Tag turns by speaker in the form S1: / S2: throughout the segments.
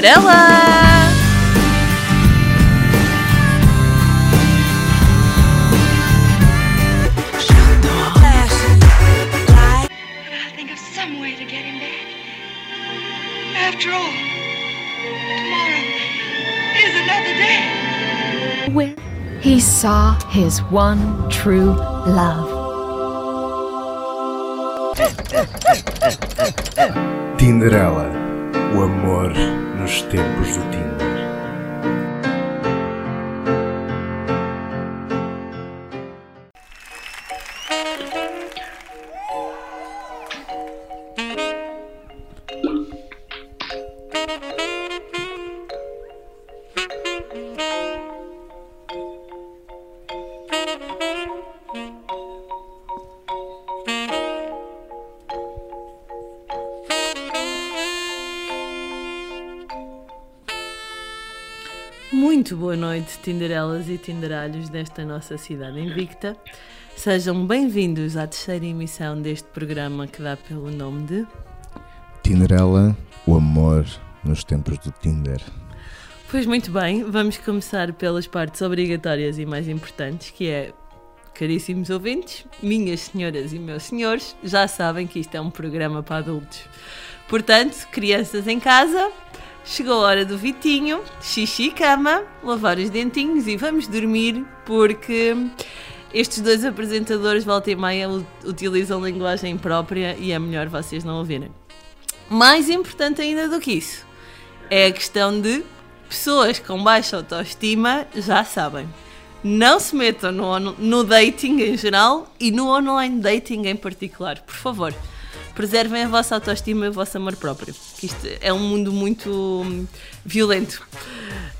S1: Tinderela!
S2: I'll think of some way to get him back. After all, tomorrow is another day.
S3: Where he saw his one true love.
S4: Tinderela, o amor nos tempos do Tinder.
S1: Tinderelas e Tinderalhos desta nossa cidade invicta. Sejam bem-vindos à terceira emissão deste programa que dá pelo nome de
S4: Tinderela, o amor nos tempos do Tinder.
S1: Pois muito bem, vamos começar pelas partes obrigatórias e mais importantes, que é, caríssimos ouvintes, minhas senhoras e meus senhores, já sabem que isto é um programa para adultos. Portanto, crianças em casa, chegou a hora do Vitinho, xixi e cama, lavar os dentinhos e vamos dormir, porque estes dois apresentadores, volta e meia, utilizam linguagem própria e é melhor vocês não ouvirem. Mais importante ainda do que isso, é a questão de pessoas com baixa autoestima já sabem. Não se metam no, no dating em geral e no online dating em particular. Por favor, preservem a vossa autoestima e o vosso amor próprio. Que isto é um mundo muito hum, violento.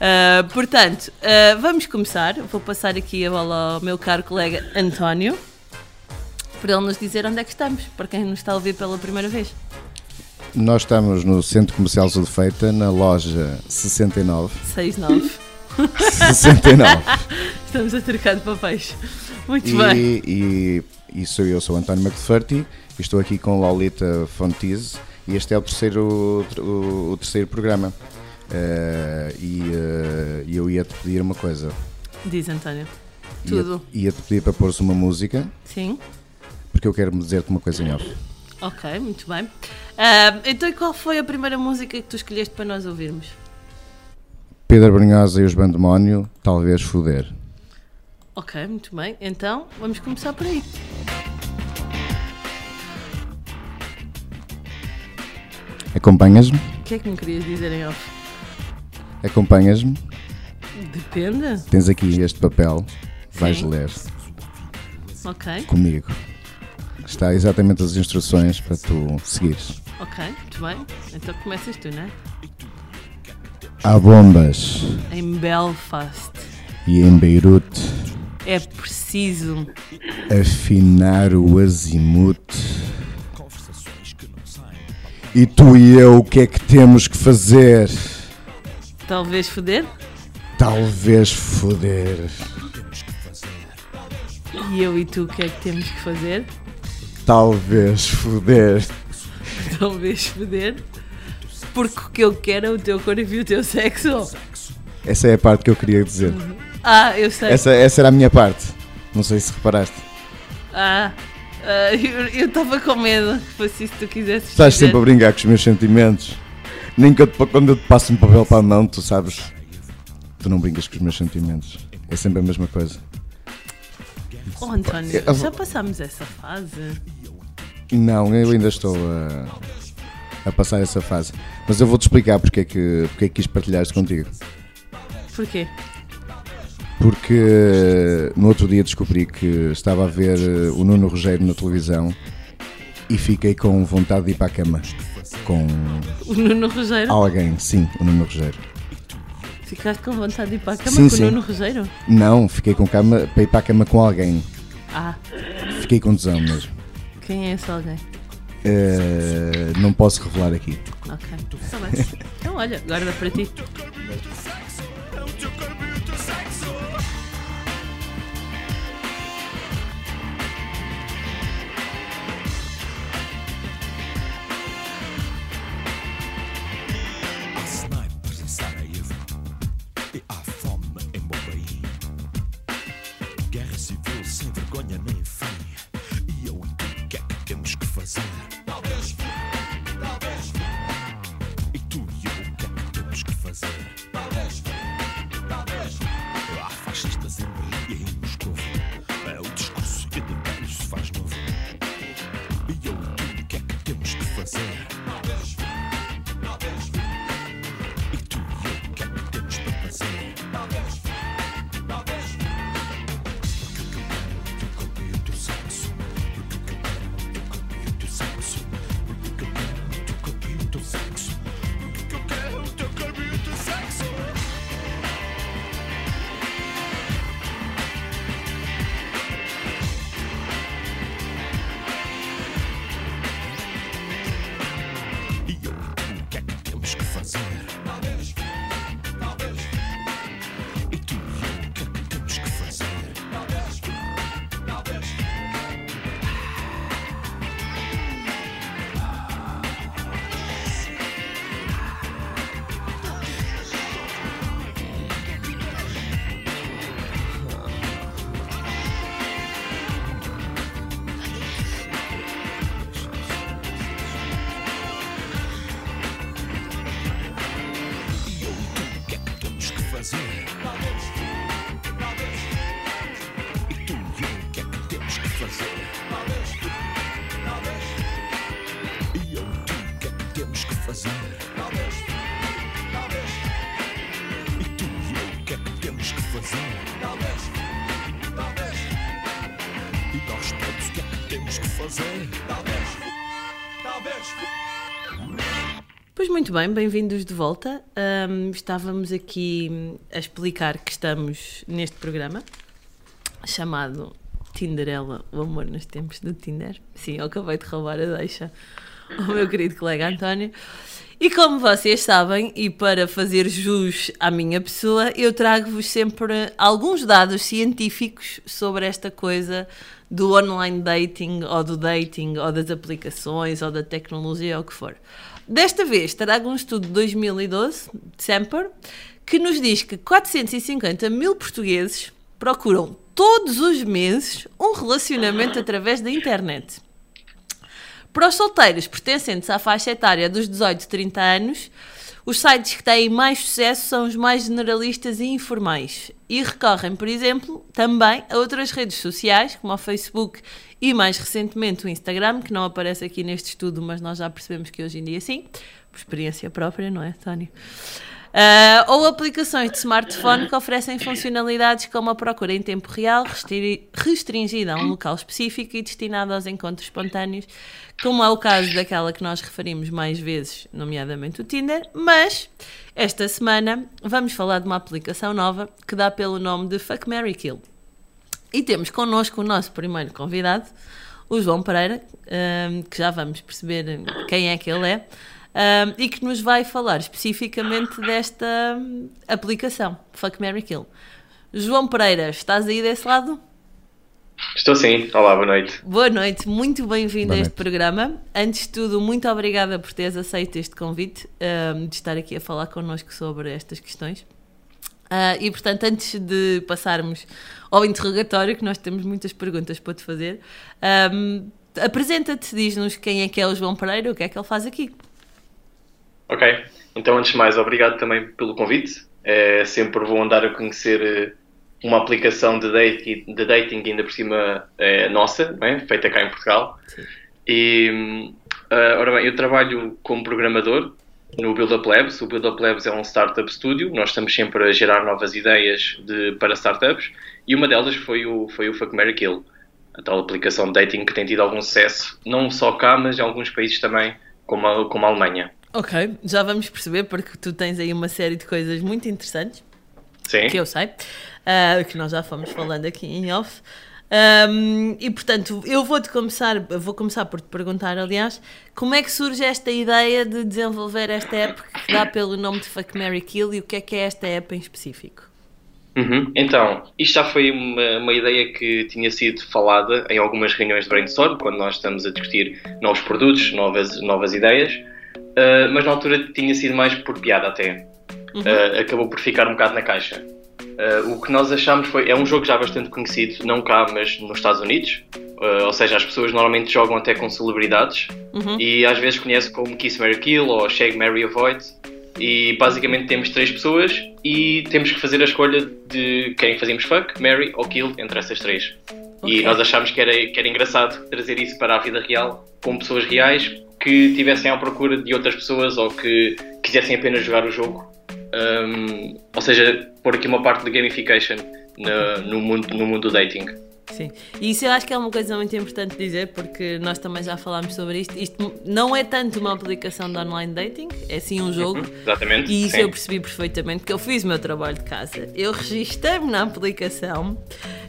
S1: Ah, portanto, ah, vamos começar. Vou passar aqui a bola ao meu caro colega António para ele nos dizer onde é que estamos, para quem nos está a ouvir pela primeira vez.
S4: Nós estamos no Centro Comercial Zudefeita, na loja 69.
S1: 6-9.
S4: 69.
S1: Estamos a trocar de papéis. Muito bem.
S4: e, e, e sou eu, sou António McFerty, e estou aqui com Lolita Fontize, e este é o terceiro, o, o terceiro programa. Eh, e e eu ia-te pedir uma coisa.
S1: Diz António.
S4: Ia-
S1: Tudo.
S4: Ia-te pedir para pôres uma música,
S1: Sim.
S4: porque eu quero dizer-te uma coisa em off.
S1: Ok, muito bem. Ah, então, e qual foi a primeira música que tu escolheste para nós ouvirmos?
S4: Pedro Brunhosa e os Bandemónio, talvez foder.
S1: Ok, muito bem. Então, vamos começar por aí.
S4: Acompanhas-me?
S1: O que é que me querias dizer em off?
S4: Acompanhas-me?
S1: Depende.
S4: Tens aqui este papel, vais
S1: Sim.
S4: ler
S1: Ok,
S4: comigo. Está exatamente as instruções para tu seguires.
S1: ok, muito bem. Então começas tu, não é?
S4: Há bombas
S1: Em Belfast.
S4: e em Beirute
S1: É preciso.
S4: afinar o azimuth. E tu e eu, o que é que temos que fazer?
S1: Talvez foder?
S4: Talvez foder.
S1: E eu e tu, o que é que temos que fazer?
S4: Talvez foder.
S1: Talvez foder. Porque o que eu quero é o teu corpo e o teu sexo.
S4: Essa é a parte que eu queria dizer.
S1: Ah, eu sei.
S4: Essa, essa era a minha parte. Não sei se reparaste.
S1: Ah, ah, eu estava com medo que fosse isso que tu quisesses
S4: Estás sempre a brincar com os meus sentimentos. Nem que eu te- quando eu te passo um papel para a mão, tu sabes. Tu não brincas com os meus sentimentos. É sempre a mesma coisa.
S1: Oh, António,
S4: Eu-
S1: já passámos essa fase.
S4: Não, eu ainda estou a, a passar essa fase. Mas eu vou-te explicar porque é, que, porque é que quis partilhar isto contigo.
S1: Porquê?
S4: Porque no outro dia descobri que estava a ver eh, o Nuno Rogério na televisão e fiquei com vontade de ir para a cama. Com
S1: O Nuno Rogério?
S4: alguém, sim, o Nuno Rogério.
S1: Ficaste com vontade de ir para a cama
S4: Sim,
S1: com
S4: sim.
S1: o Nuno Rogério?
S4: Não, fiquei com cama para ir para a cama com alguém.
S1: Ah,
S4: Fiquei com tesão mesmo.
S1: quem é esse alguém?
S4: Eh, não posso revelar aqui.
S1: Ok, está bem. Então olha, guarda para ti. Muito bem, bem-vindos de volta. Ahm, estávamos aqui a explicar que estamos neste programa chamado Tinderela, o amor nos tempos do Tinder. Sim, eu acabei de roubar a deixa ao meu querido colega António. E como vocês sabem, e para fazer jus à minha pessoa, eu trago-vos sempre alguns dados científicos sobre esta coisa do online dating, ou do dating, ou das aplicações, ou da tecnologia, ou o que for. Desta vez trago um estudo de 2012, de Semper, que nos diz que 450 mil portugueses procuram todos os meses um relacionamento através da internet. Para os solteiros pertencentes à faixa etária dos 18 a 30 anos, os sites que têm mais sucesso são os mais generalistas e informais e recorrem, por exemplo, também a outras redes sociais, como o Facebook e mais recentemente o Instagram, que não aparece aqui neste estudo, mas nós já percebemos que hoje em dia sim, por experiência própria, não é, Tony? Ah, ou aplicações de smartphone que oferecem funcionalidades como a procura em tempo real, restri- restringida a um local específico e destinada aos encontros espontâneos, como é o caso daquela que nós referimos mais vezes, nomeadamente o Tinder. Mas esta semana vamos falar de uma aplicação nova que dá pelo nome de Fuck Mary Kill. E temos connosco o nosso primeiro convidado, o João Pereira, ahm, que já vamos perceber quem é que ele é, ahm, e que nos vai falar especificamente desta hum, aplicação, Fuck Mary Kill. João Pereira, estás aí desse lado?
S5: Estou sim. Olá, boa noite.
S1: Boa noite, muito bem-vindo a este programa. Antes de tudo, muito obrigada por teres aceito este convite, ahm, de estar aqui a falar connosco sobre estas questões. Ah, e portanto, antes de passarmos ao interrogatório, que nós temos muitas perguntas para te fazer, ahm, apresenta-te, diz-nos quem é que é o João Pereira, o que é que ele faz aqui.
S5: Ok. Então, antes de mais, obrigado também pelo convite. É sempre bom andar a conhecer eh, uma aplicação de dating, de dating ainda por cima eh, nossa, não é? feita cá em Portugal.
S1: Sim.
S5: E, ah, ora bem, eu trabalho como programador no Build Up Labs. O Build Up Labs é um startup studio. Nós estamos sempre a gerar novas ideias de, para startups e uma delas foi o, foi o Fuck Mary Kill, a tal aplicação de dating que tem tido algum sucesso, não só cá, mas em alguns países também, como a, como a Alemanha.
S1: Ok, já vamos perceber, porque tu tens aí uma série de coisas muito interessantes.
S5: Sim.
S1: que eu sei, ah, que nós já fomos falando aqui em off. Ahm, e portanto, eu vou-te começar, vou começar por te perguntar, aliás, como é que surge esta ideia de desenvolver esta app que dá pelo nome de Fuck Mary Kill e o que é que é esta app em específico?
S5: Uhum. Então, isto já foi uma, uma ideia que tinha sido falada em algumas reuniões de brainstorm, quando nós estamos a discutir novos produtos, novas, novas ideias, ah, mas na altura tinha sido mais por piada até. Ah, acabou por ficar um bocado na caixa. Ah, o que nós achamos foi, é um jogo já bastante conhecido, não cá, mas nos Estados Unidos, Ah, ou seja, as pessoas normalmente jogam até com celebridades e às vezes conhecem como Kiss, Mary Kill ou Shag, Mary, Avoid. E basicamente temos três pessoas e temos que fazer a escolha de quem fazemos fuck, marry ou kill entre essas três.
S1: Ok.
S5: E nós achámos que era, que era engraçado trazer isso para a vida real com pessoas reais que estivessem à procura de outras pessoas ou que quisessem apenas jogar o jogo. Um, ou seja, pôr aqui uma parte de gamification na- no, mundo, no mundo do dating.
S1: Sim, e isso eu acho que é uma coisa muito importante dizer, porque nós também já falámos sobre isto. Isto não é tanto uma aplicação de online dating, é sim um jogo.
S5: Exatamente.
S1: E isso
S5: sim.
S1: eu percebi perfeitamente, porque eu fiz o meu trabalho de casa. Eu registrei-me na aplicação,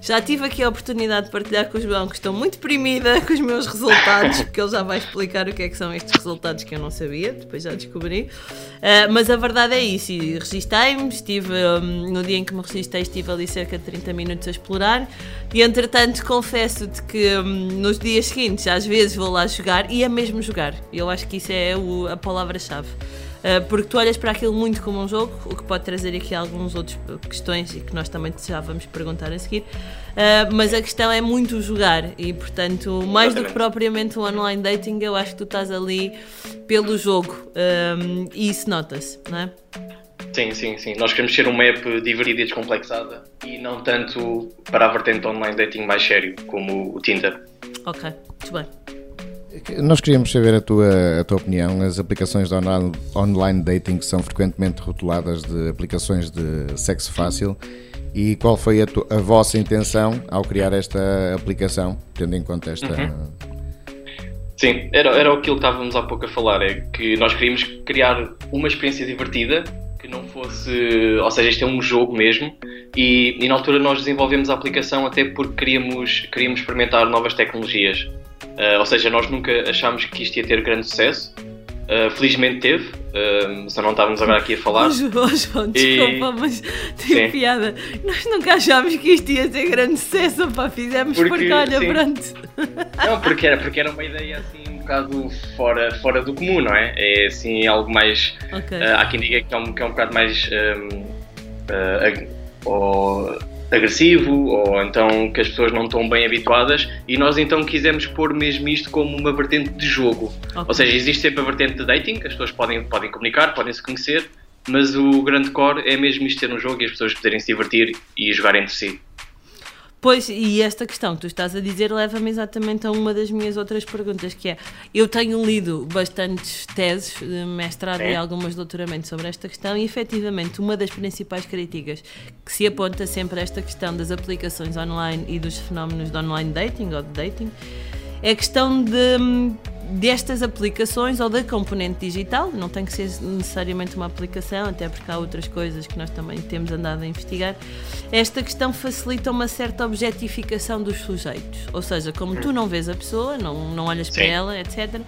S1: já tive aqui a oportunidade de partilhar com o João, que estou muito deprimida com os meus resultados, porque ele já vai explicar o que é que são estes resultados que eu não sabia, depois já descobri. Ah, mas a verdade é isso, e registrei-me, estive, hum, no dia em que me registrei, estive ali cerca de 30 minutos a explorar, e entretanto confesso-te que hum, nos dias seguintes, às vezes vou lá jogar, e é mesmo jogar. Eu acho que isso é o- a palavra-chave. Uh, porque tu olhas para aquilo muito como um jogo, o que pode trazer aqui algumas outras questões e que nós também já vamos perguntar a seguir. Uh, mas a questão é muito jogar e, portanto, mais do que propriamente um online dating, eu acho que tu estás ali pelo jogo um, e isso nota-se, não é?
S5: Sim, sim, sim. Nós queremos ser uma app divertida e descomplexada e não tanto para a vertente online dating mais sério, como o Tinder.
S1: Ok, muito bem.
S4: Nós queríamos saber a tua, a tua opinião. As aplicações de online, online dating são frequentemente rotuladas de aplicações de sexo fácil. E qual foi a, tu- a vossa intenção ao criar esta aplicação, tendo em conta esta.
S5: Sim, era, era aquilo que estávamos há pouco a falar, é que nós queríamos criar uma experiência divertida que não fosse, ou seja, isto é um jogo mesmo, e, e na altura nós desenvolvemos a aplicação até porque queríamos, queríamos experimentar novas tecnologias. Ah, ou seja, nós nunca achámos que isto ia ter grande sucesso, Ah, felizmente teve, ah, só não estávamos agora aqui a falar.
S1: Oh, João, João,
S5: E-
S1: desculpa, mas tem
S5: Sim.
S1: piada. Nós nunca achámos que isto ia ter grande sucesso, pá, fizemos
S5: Porque,
S1: porque, olha,
S5: sim.
S1: pronto.
S5: Não, porque era, porque era uma ideia assim um bocado fora, fora do comum, não é? É assim algo mais.
S1: Ok.
S5: ah, há quem diga que é um, que é um bocado mais ah, ag- ou agressivo, ou então que as pessoas não estão bem habituadas, e nós então quisemos pôr mesmo isto como uma vertente de jogo.
S1: Ok.
S5: Ou seja, existe sempre a vertente de dating, que as pessoas podem, podem comunicar, podem se conhecer, mas o grande core é mesmo isto ter um jogo e as pessoas poderem se divertir e jogar entre si.
S1: Pois, e esta questão que tu estás a dizer leva-me exatamente a uma das minhas outras perguntas, que é, eu tenho lido bastantes teses de mestrado e
S5: Sim.
S1: algumas de doutoramento sobre esta questão e efetivamente uma das principais críticas que se aponta sempre a esta questão das aplicações online e dos fenómenos de online dating ou de dating é a questão de, destas aplicações ou da componente digital, não tem que ser necessariamente uma aplicação, até porque há outras coisas que nós também temos andado a investigar. Esta questão facilita uma certa objetificação dos sujeitos, ou seja, como tu não vês a pessoa, não, não olhas para
S5: Sim.
S1: ela, etc.,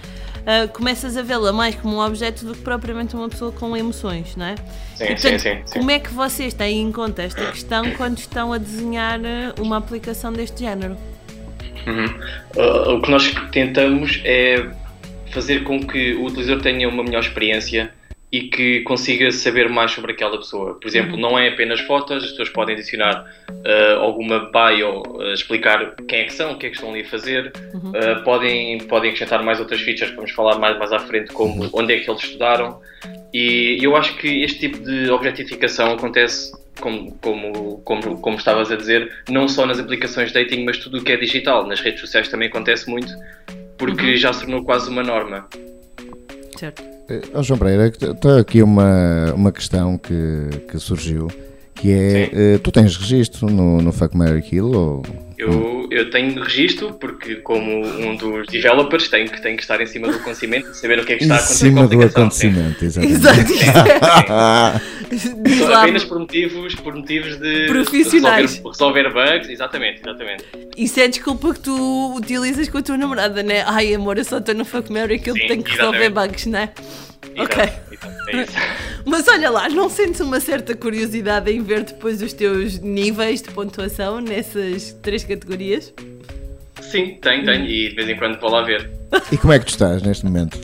S1: ah, começas a vê-la mais como um objeto do que propriamente uma pessoa com emoções, não é?
S5: Sim,
S1: E, portanto,
S5: sim, sim, sim.
S1: Como é que vocês têm em conta esta questão quando estão a desenhar ah, uma aplicação deste género?
S5: Uhum. Uh, o que nós tentamos é fazer com que o utilizador tenha uma melhor experiência e que consiga saber mais sobre aquela pessoa. Por exemplo, não é apenas fotos, as pessoas podem adicionar uh, alguma bio, uh, explicar quem é que são, o que é que estão ali a fazer, Uh, podem, podem acrescentar mais outras features que vamos falar mais, mais à frente, como onde é que eles estudaram. E eu acho que este tipo de objetificação acontece, como, como, como, como estavas a dizer, não só nas aplicações de dating, mas tudo o que é digital. Nas redes sociais também acontece muito, porque já se tornou quase uma norma.
S1: Certo?
S4: Eh, ó João Pereira, está aqui uma, uma questão que, que surgiu, que é,
S5: Sim.
S4: eh, tu tens registro no, no Fuck, Mary Kill ou...
S5: Eu, eu tenho registro, porque como um dos developers tenho que, tenho que estar em cima do acontecimento e saber o que é que está a
S4: Em
S5: acontecer a
S4: cima do acontecimento, exatamente.
S1: Exato. Diz
S5: Só
S1: lá,
S5: apenas por motivos, por motivos de
S1: Profissionais.
S5: Resolver, resolver bugs, exatamente, exatamente.
S1: isso é desculpa que tu utilizas com a tua namorada, né? Ai amor, eu só estou no Fuck Mary que eu
S5: Sim,
S1: tenho que resolver
S5: exatamente.
S1: bugs, né? Ok.
S5: é.
S1: Mas olha lá, não sentes uma certa curiosidade em ver depois os teus níveis de pontuação nessas três categorias?
S5: Sim, tenho, tenho, e de vez em quando vou lá ver.
S4: E como é que tu estás neste momento?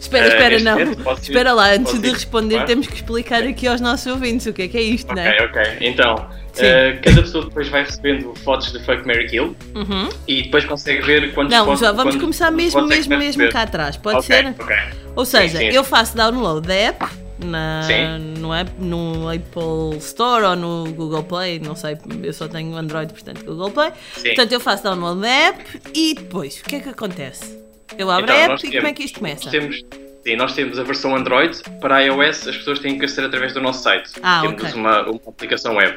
S1: Espera,
S5: Eh,
S1: espera,
S5: neste
S1: não.
S5: momento posso ir-
S1: espera lá, antes
S5: posso
S1: de
S5: ir
S1: responder,
S5: claro.
S1: temos que explicar aqui aos nossos ouvintes o que é que é isto,
S5: Ok,
S1: né?
S5: ok. Então,
S1: Sim.
S5: eh, cada pessoa depois vai recebendo fotos de Fuck Mary Kill
S1: Uhum.
S5: e depois consegue ver quantos
S1: Não,
S5: votos-
S1: já vamos começar mesmo,
S5: é
S1: mesmo, mesmo cá atrás, pode
S5: Ok,
S1: ser?
S5: ok.
S1: Ou seja,
S5: sim.
S1: eu faço download da app na,
S5: Sim.
S1: no, app, no Apple Store ou no Google Play, não sei, eu só tenho Android, portanto Google Play.
S5: Sim.
S1: Portanto, eu faço download da app e depois, o que é que acontece? Eu abro
S5: Então,
S1: a app e
S5: temos-
S1: como é que isto começa?
S5: Temos, sim, nós temos a versão Android, para iOS as pessoas têm que aceder através do nosso site.
S1: Ah,
S5: temos
S1: ok. Uhum.
S5: uma, uma aplicação web.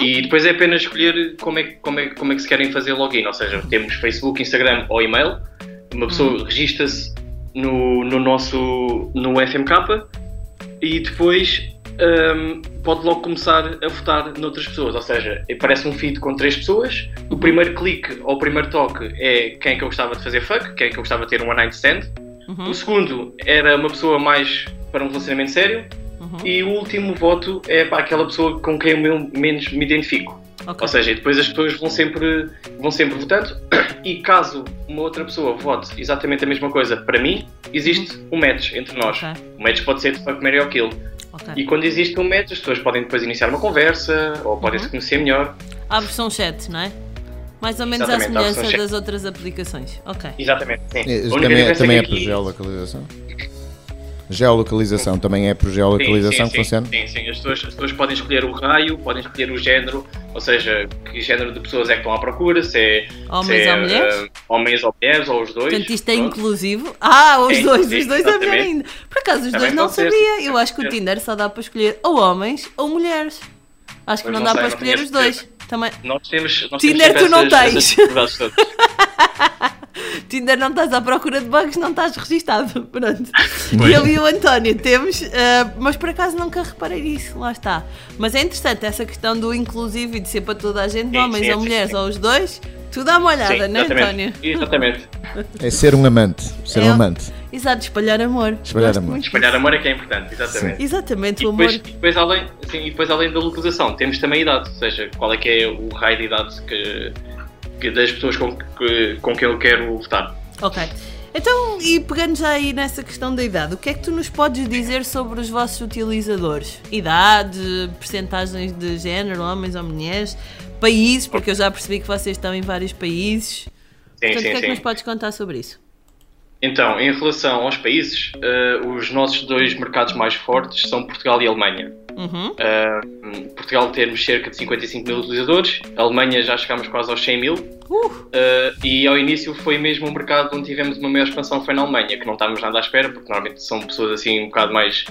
S5: E depois é apenas escolher como é, que- como, é, como é que se querem fazer login. Ou seja, temos Facebook, Instagram ou e-mail. Uma pessoa
S1: Uhum.
S5: registra-se no, no nosso no FMK e depois hum, pode logo começar a votar noutras pessoas. Ou seja, aparece um feed com três pessoas. O primeiro clique ou o primeiro toque é quem é que eu gostava de fazer fuck, quem é que eu gostava de ter um one night stand.
S1: Uhum.
S5: O segundo era uma pessoa mais para um relacionamento sério.
S1: Uhum.
S5: E o último voto é para aquela pessoa com quem eu menos me identifico.
S1: Ok.
S5: Ou seja, depois as pessoas vão sempre, vão sempre votando e caso uma outra pessoa vote exatamente a mesma coisa para mim, existe um match entre nós.
S1: Ok.
S5: O match pode ser de fuck, marry ou kill.
S1: ok.
S5: E quando existe um match, as pessoas podem depois iniciar uma conversa ou podem
S1: Uhum.
S5: se conhecer melhor.
S1: Há a versão chat, não é? Mais ou menos à
S5: Exatamente, a versão
S1: semelhança das outras aplicações. Ok.
S5: Exatamente, sim. A
S4: Também, também é
S5: que
S4: por
S5: aqui-
S4: geolocalização? Geolocalização também é por geolocalização
S5: sim,
S4: que
S5: sim,
S4: funciona?
S5: Sim, sim. As pessoas, as pessoas podem escolher o raio, podem escolher o género, ou seja, que género de pessoas é que estão à procura, se é,
S1: Homens
S5: se é,
S1: ou mulheres?
S5: eh, homens ou mulheres, ou os dois.
S1: Portanto, isto é
S5: Pronto.
S1: inclusivo. Ah, os
S5: É,
S1: dois,
S5: sim,
S1: os dois é melhor ainda. Por acaso, os
S5: Também
S1: dois não
S5: ser,
S1: sabia.
S5: sim,
S1: Eu acho que o
S5: ser.
S1: Tinder só dá para escolher ou homens ou mulheres. Acho que não,
S5: não
S1: dá
S5: sei,
S1: para
S5: não
S1: escolher os dois. Também.
S5: Nós temos. Nós
S1: Tinder
S5: temos
S1: tu não
S5: essas-
S1: tens.
S5: todas.
S1: Tinder não estás à procura de bugs, não estás registado. Pronto. E eu e o António temos, ah, mas por acaso nunca reparei nisso, lá está. Mas é interessante essa questão do inclusivo e de ser para toda a gente,
S5: Sim,
S1: homens
S5: sim,
S1: ou
S5: sim,
S1: mulheres
S5: sim.
S1: ou os dois. Tu dá uma olhada,
S5: Sim,
S1: não é, António?
S5: exatamente.
S4: É ser um amante. Ser um
S1: É.
S4: amante.
S1: Exato, espalhar amor.
S4: Espalhar
S1: Gosto
S4: amor.
S1: muito
S5: Espalhar amor é que é importante, exatamente.
S1: Exatamente,
S5: E
S1: o amor.
S5: depois, e depois além, sim, e depois além da localização, temos também a idade, ou seja, qual é que é o raio de idade que das pessoas com, que, com quem eu quero votar.
S1: Ok. Então, e pegando já aí nessa questão da idade, o que é que tu nos podes dizer sobre os vossos utilizadores? Idade, percentagens de género, homens ou mulheres, países, porque eu já percebi que vocês estão em vários países.
S5: Sim,
S1: Portanto, o
S5: sim,
S1: que é que
S5: sim.
S1: nos podes contar sobre isso?
S5: Então, em relação aos países, eh, os nossos dois mercados mais fortes são Portugal e Alemanha.
S1: Uhum.
S5: Eh, Portugal temos cerca de 55 mil utilizadores, a Alemanha já chegámos quase aos 100 mil,
S1: Uh,
S5: eh, e ao início foi mesmo o mercado onde tivemos uma maior expansão foi na Alemanha, que não estávamos nada à espera, porque normalmente são pessoas assim um bocado mais,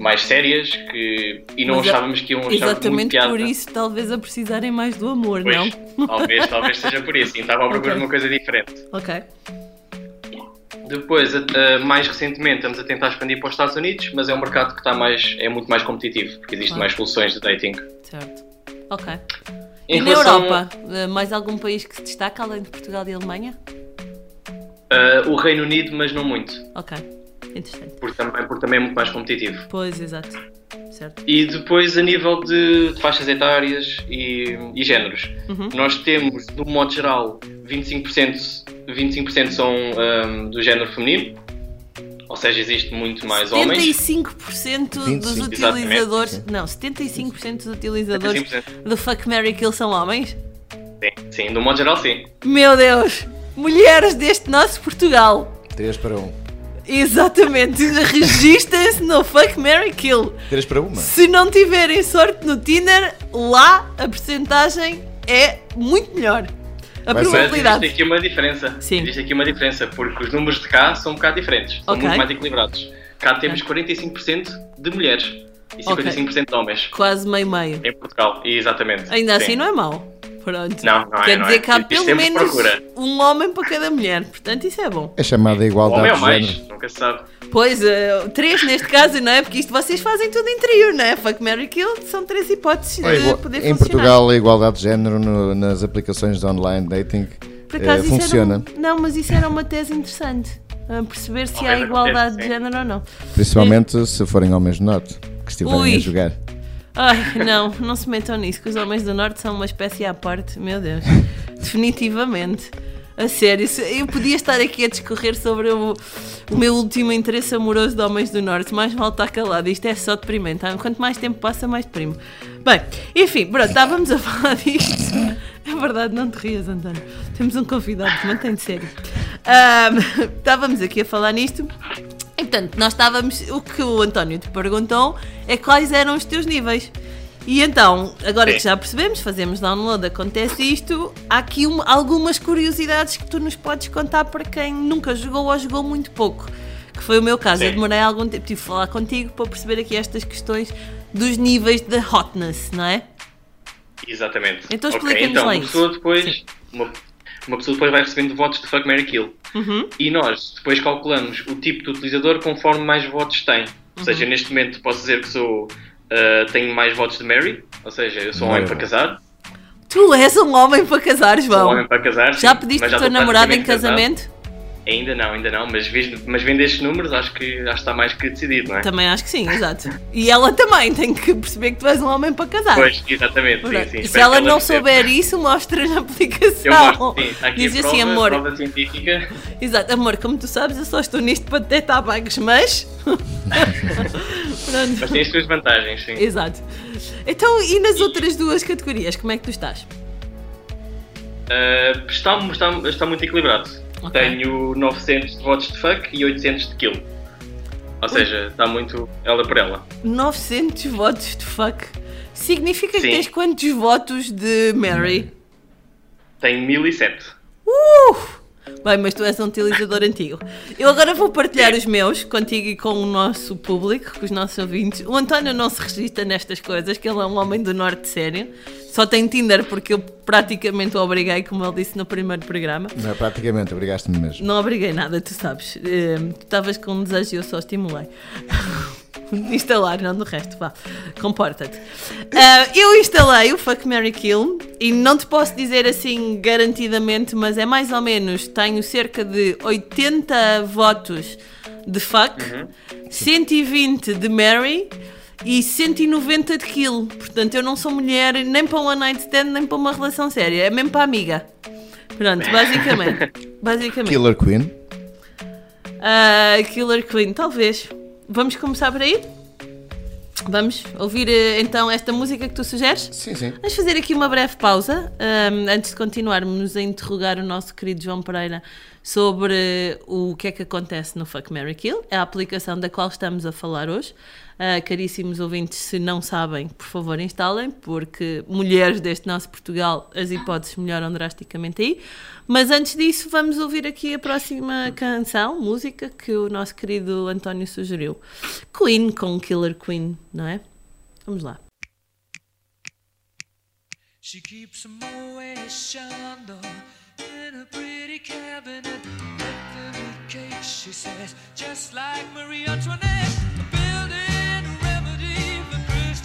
S5: mais sérias que, e não
S1: Mas é-
S5: achávamos que iam achar
S1: exatamente por isso, talvez a precisarem mais do amor,
S5: Pois,
S1: não?
S5: talvez, talvez seja por isso, sim, estavam à procura
S1: Ok.
S5: de uma coisa diferente.
S1: Ok.
S5: Depois, mais recentemente, estamos a tentar expandir para os Estados Unidos, mas é um mercado que está mais, é muito mais competitivo, porque existem
S1: Claro.
S5: mais soluções de dating.
S1: Certo. Ok.
S5: Em
S1: e na
S5: relação,
S1: Europa, eh, mais algum país que se destaca além de Portugal e Alemanha?
S5: ah, o Reino Unido, mas não muito,
S1: Ok. Interessante.
S5: porque também, porque também é muito mais competitivo.
S1: Pois, exato. Certo.
S5: E depois, a nível de, de faixas etárias e, e géneros,
S1: Uhum.
S5: nós temos, de um modo geral, 25%, 25 são ah, do género feminino, ou seja, existe muito mais homens.
S1: 75% dos
S4: 25,
S1: utilizadores.
S5: exatamente.
S1: Não, 75% dos utilizadores
S5: 75%.
S1: do Fuck Mary Kill são homens?
S5: Sim, sim, de um modo geral, sim.
S1: Meu Deus! Mulheres deste nosso Portugal!
S4: 3 para 1.
S1: Exatamente! Registrem-se no Fuck Mary Kill!
S4: 3 para 1.
S1: Se não tiverem sorte no Tinder, lá a percentagem é muito melhor. A.
S5: Mas existe
S1: probabilidade.
S5: aqui uma diferença.
S1: Sim.
S5: Existe aqui uma diferença, porque os números de cá são um bocado diferentes. São
S1: Ok.
S5: muito mais equilibrados. Cá temos 45% de mulheres e 55% de homens
S1: Quase meio-meio.
S5: em Portugal. E exatamente.
S1: Ainda
S5: Sim.
S1: assim não é mau. Pronto.
S5: Não, não é,
S1: Quer
S5: não
S1: dizer
S5: é.
S1: que há
S5: Isto
S1: pelo menos
S5: procura.
S1: um homem para cada mulher. Portanto, isso é bom.
S4: É chamada
S5: Homem
S4: igualdade
S5: ou
S4: de
S5: mais,
S4: género.
S5: nunca se sabe.
S1: Pois, eh, três neste caso, não é? Porque isto vocês fazem tudo interior, não é? Fuck, Mary Kill são três hipóteses
S4: É
S1: de poder
S4: em
S1: funcionar.
S4: Portugal, a igualdade de género no- nas aplicações de online dating
S1: Por
S4: eh,
S1: acaso, isso
S4: funciona.
S1: Era um- não, mas isso era uma tese interessante. a perceber se há igualdade de género ou não.
S4: Principalmente se forem homens do norte, que estiverem
S1: Ui.
S4: a jogar.
S1: Ai, não, não se metam nisso, que os homens do Norte são uma espécie à parte, meu Deus. Definitivamente. A sério, eu podia estar aqui a discorrer sobre o, o meu último interesse amoroso de homens do Norte, mais mal está calado, isto é só deprimente. tá? Quanto mais tempo passa, mais deprimo. Bem, enfim, pronto, estávamos a falar disto. É verdade, não te rias, António. Temos um convidado, mantém-te sério. Ahm, estávamos aqui a falar nisto. E, portanto, nós estávamos. O que o António te perguntou é quais eram os teus níveis. E então, agora que
S5: Sim.
S1: já percebemos, fazemos download, acontece isto, há aqui um- algumas curiosidades que tu nos podes contar para quem nunca jogou ou jogou muito pouco. Que foi o meu caso. Eu
S5: Sim.
S1: demorei algum tempo, tive de falar contigo para perceber aqui estas questões dos níveis de hotness, não é?
S5: Exatamente.
S1: Então explica-nos
S5: então,
S1: lá isso.
S5: pessoa depois. Uma, uma pessoa depois vai recebendo votos de Fuck Mary Kill.
S1: Uhum.
S5: E nós depois calculamos o tipo de utilizador conforme mais votos tem. Ou
S1: Uhum.
S5: seja, neste momento posso dizer que sou. ah, tenho mais votos de Mary, ou seja, eu sou um homem para casar.
S1: Tu és um homem para casar,
S5: Sou um
S1: João.
S5: homem para casar.
S1: Já
S5: sim,
S1: pediste a tua namorada em
S5: praticamente casado. Ainda não, ainda não, mas, mas vendo estes números acho que que está mais que decidido, não é?
S1: Também acho que sim, exato. E ela também tem que perceber que tu és um homem para casar.
S5: Pois, exatamente, sim,
S1: Pronto.
S5: sim.
S1: e se ela
S5: que
S1: não souber isso, mostra na aplicação.
S5: Eu mostro, sim, está aqui
S1: Diz
S5: a
S1: assim,
S5: prova,
S1: amor.
S5: prova científica.
S1: Exato, amor, como tu sabes, eu só estou nisto para detectar bugs, mas.
S5: Mas tem as suas vantagens, sim.
S1: Exato. Então, e nas outras duas categorias, como é que tu estás?
S5: Uh, está, está, está muito equilibrado.
S1: Ok.
S5: Tenho 900 de votos de fuck e 800 de kill. Ou seja, está muito ela por ela.
S1: 900 votos de fuck. Significa que
S5: Sim.
S1: tens quantos votos de Mary?
S5: Tem 1007.
S1: Uh! Bem, mas tu és um utilizador antigo. Eu agora vou partilhar os meus contigo e com o nosso público, com os nossos ouvintes. O António não se registra nestas coisas, que ele é um homem do norte sério. Só tem Tinder porque eu praticamente o obriguei, como ele disse no primeiro programa.
S4: Não, praticamente, obrigaste-me mesmo.
S1: Não obriguei nada, tu sabes. Eh, tu estavas com um desejo e eu só estimulei. Instalar, não do resto, vá. Comporta-te. Ah, eu instalei o Fuck Mary Kill e não te posso dizer assim garantidamente, mas é mais ou menos. Tenho cerca de 80 votos de fuck, 120 de Mary e 190 de kill. Portanto, eu não sou mulher nem para uma night stand, nem para uma relação séria. É mesmo para amiga. Pronto, basicamente. basicamente.
S4: Killer Queen.
S1: Ah, Killer Queen, talvez. Vamos começar por aí? Vamos ouvir eh, então esta música que tu sugeres?
S4: Sim, sim.
S1: Vamos fazer aqui uma breve pausa ahm, antes de continuarmos a interrogar o nosso querido João Pereira sobre o que é que acontece no Fuck Mary Kill, a aplicação da qual estamos a falar hoje. Ah, caríssimos ouvintes, se não sabem, por favor instalem, porque mulheres deste nosso Portugal as hipóteses melhoram drasticamente aí. Mas antes disso, vamos ouvir aqui a próxima canção, música que o nosso querido António sugeriu. Queen com Killer Queen, não é? Vamos lá.
S6: She keeps a Moet Chandon in a pretty cabinet. Cake, she says, just like Marie Antoinette.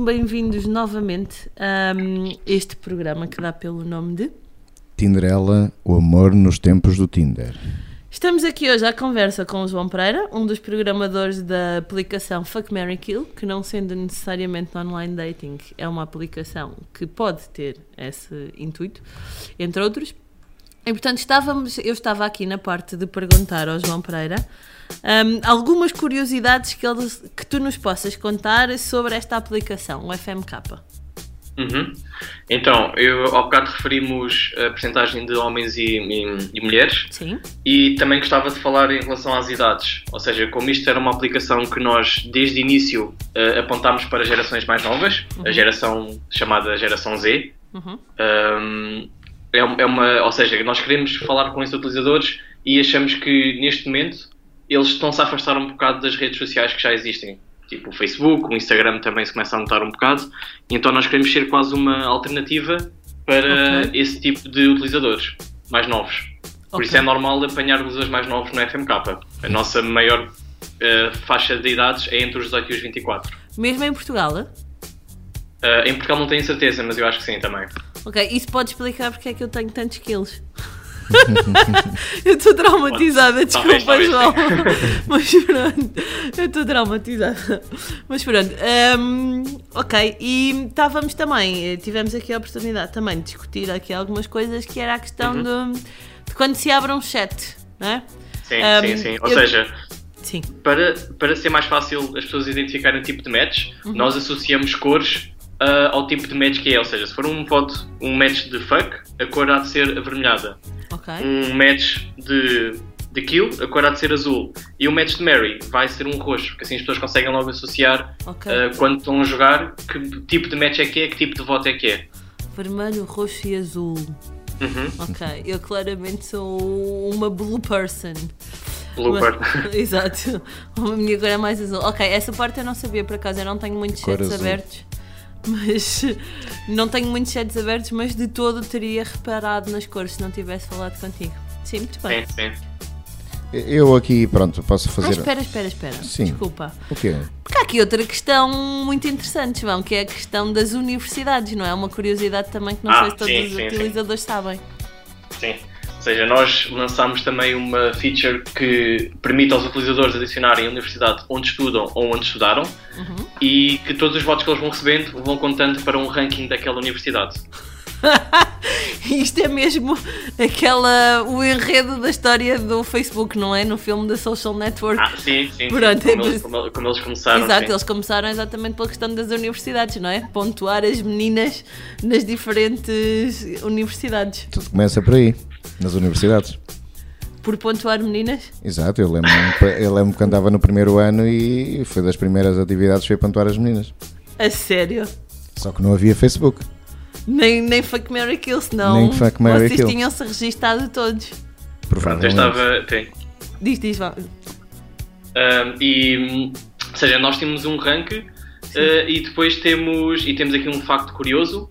S1: Muito bem-vindos novamente a hum, este programa que dá pelo nome de.
S4: Tinderela, o amor nos tempos do Tinder.
S1: Estamos aqui hoje à conversa com o João Pereira, um dos programadores da aplicação Fuck Mary Kill, que não sendo necessariamente online dating, é uma aplicação que pode ter esse intuito, entre outros. E portanto estávamos, eu estava aqui na parte de perguntar ao João Pereira Ahm, algumas curiosidades que, eles, que tu nos possas contar sobre esta aplicação, o FMK.
S5: Uhum. Então, eu ao bocado referimos a percentagem de homens e, e- e mulheres
S1: Sim.
S5: e também gostava de falar em relação às idades. Ou seja, como isto era uma aplicação que nós desde o início eh, apontámos para gerações mais novas, a geração chamada geração Z,
S1: Uhum.
S5: um, é, é uma, ou seja, nós queremos falar com esses utilizadores e achamos que neste momento eles estão-se a afastar um bocado das redes sociais que já existem. Tipo o Facebook, o Instagram também se começa a notar um bocado. E então nós queremos ser quase uma alternativa para
S1: Ok.
S5: esse tipo de utilizadores mais novos. Por isso é normal apanhar utilizadores mais novos no FMK. A nossa maior eh, faixa de idades é entre os 18 e os 24.
S1: Mesmo em Portugal? Eh,
S5: em Portugal não tenho certeza, mas eu acho que sim também.
S1: Ok, isso pode explicar porque é que eu tenho tantos quilos. eu estou traumatizada, desculpa,
S5: talvez,
S1: João. Mas pronto, eu estou traumatizada. Mas pronto, hum, ok. E estávamos também, eh, tivemos aqui a oportunidade também de discutir aqui algumas coisas que era a questão
S5: Uhum.
S1: de, de quando se abre um chat, não é?
S5: Sim,
S1: Um,
S5: sim, sim. Ou
S1: eu-
S5: seja,
S1: Sim.
S5: para, para ser mais fácil as pessoas identificarem o tipo de match,
S1: Uhum.
S5: nós associamos cores ah, ao tipo de match que é. Ou seja, se for um voto, um match de fuck, a cor há de ser avermelhada.
S1: Ok.
S5: Um match de, de kill, a cor há de ser azul. E um match de Mary vai ser um roxo, porque assim as pessoas conseguem logo associar
S1: Ok.
S5: ah, quando estão a jogar que tipo de match é que é, que tipo de voto é que é.
S1: Vermelho, roxo e azul.
S5: Uhum.
S1: Ok, eu claramente sou uma blue person.
S5: Blooper.
S1: Mas- Exato. A minha cor é mais azul. Ok, essa parte eu não sabia por acaso, eu não tenho muitos chats abertos. Mas não tenho muitos chats abertos, mas de todo teria reparado nas cores se não tivesse falado contigo. Sim, muito bem.
S5: Sim, sim.
S4: Eu aqui, pronto, posso
S1: Ah,
S4: fazer.
S1: espera, espera, espera.
S4: Sim.
S1: Desculpa.
S4: O quê?
S1: Porque há aqui outra questão muito interessante, João, que é a questão das universidades, não é? Uma curiosidade também que não
S5: Ah,
S1: sei se todos
S5: sim,
S1: os
S5: sim, sim.
S1: utilizadores sabem.
S5: Sim. Ou seja, nós lançámos também uma feature que permite aos utilizadores adicionarem a universidade onde estudam ou onde estudaram
S1: Uhum.
S5: e que todos os votos que eles vão recebendo vão contando para um ranking daquela universidade.
S1: Isto é mesmo aquela, o enredo da história do Facebook, não é? No filme da Social Network.
S5: Ah, sim, sim. sim.
S1: Pronto, é
S5: como, eles, como, como eles começaram.
S1: Exato,
S5: sim.
S1: eles começaram exatamente pela questão das universidades, não é? Pontuar as meninas nas diferentes universidades.
S4: Tudo começa por aí, nas universidades.
S1: Por pontuar meninas?
S4: Exato, eu lembro, eu lembro que andava no primeiro ano e foi das primeiras atividades foi pontuar as meninas.
S1: A sério?
S4: Só que não havia Facebook.
S1: Nem, nem fuck Mary Kill, senão
S4: Nem fuck, marry,
S1: vocês tinham-se registado todos.
S5: Pronto, eu estava. Sim.
S1: Diz, diz, vá.
S5: Um, e, ou seja, nós temos um rank uh, e depois temos, e temos aqui um facto curioso,